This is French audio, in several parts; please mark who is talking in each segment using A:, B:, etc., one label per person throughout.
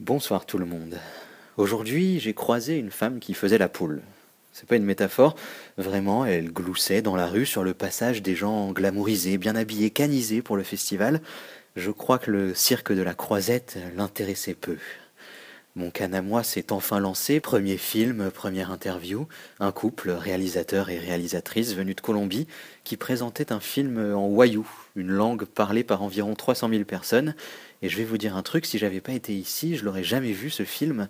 A: Bonsoir tout le monde. Aujourd'hui, j'ai croisé une femme qui faisait la poule. C'est pas une métaphore, vraiment, elle gloussait dans la rue sur le passage des gens glamourisés, bien habillés, canisés pour le festival. Je crois que le cirque de la croisette l'intéressait peu. Mon can à moi s'est enfin lancé, premier film, première interview, un couple, réalisateur et réalisatrice venus de Colombie, qui présentait un film en wayou, une langue parlée par environ 300 000 personnes. Et je vais vous dire un truc, si j'avais pas été ici, je l'aurais jamais vu ce film.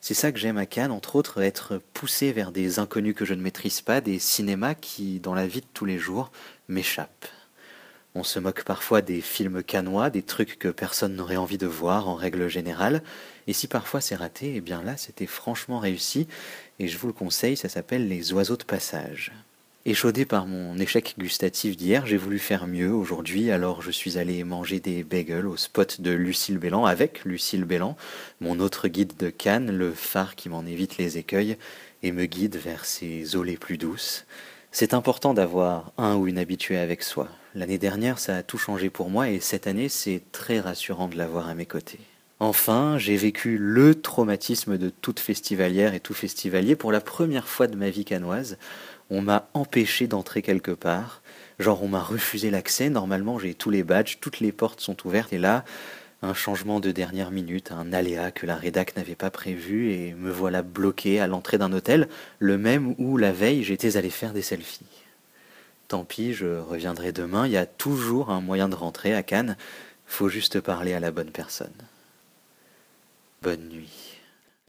A: C'est ça que j'aime à Cannes, entre autres, être poussé vers des inconnus que je ne maîtrise pas, des cinémas qui, dans la vie de tous les jours, m'échappent. On se moque parfois des films canois, des trucs que personne n'aurait envie de voir en règle générale. Et si parfois c'est raté, eh bien là c'était franchement réussi. Et je vous le conseille, ça s'appelle Les Oiseaux de Passage. Échaudé par mon échec gustatif d'hier, j'ai voulu faire mieux aujourd'hui, alors je suis allé manger des bagels au spot de Lucille Bélan avec Lucille Bélan, mon autre guide de Cannes, le phare qui m'en évite les écueils et me guide vers ses eaux les plus douces. C'est important d'avoir un ou une habituée avec soi. L'année dernière, ça a tout changé pour moi et cette année, c'est très rassurant de l'avoir à mes côtés. Enfin, j'ai vécu le traumatisme de toute festivalière et tout festivalier pour la première fois de ma vie canoise. On m'a empêché d'entrer quelque part. Genre, on m'a refusé l'accès. Normalement, j'ai tous les badges, toutes les portes sont ouvertes. Et là, un changement de dernière minute, un aléa que la rédac n'avait pas prévu et me voilà bloqué à l'entrée d'un hôtel, le même où la veille j'étais allé faire des selfies. Tant pis, je reviendrai demain, il y a toujours un moyen de rentrer à Cannes, faut juste parler à la bonne personne. Bonne nuit.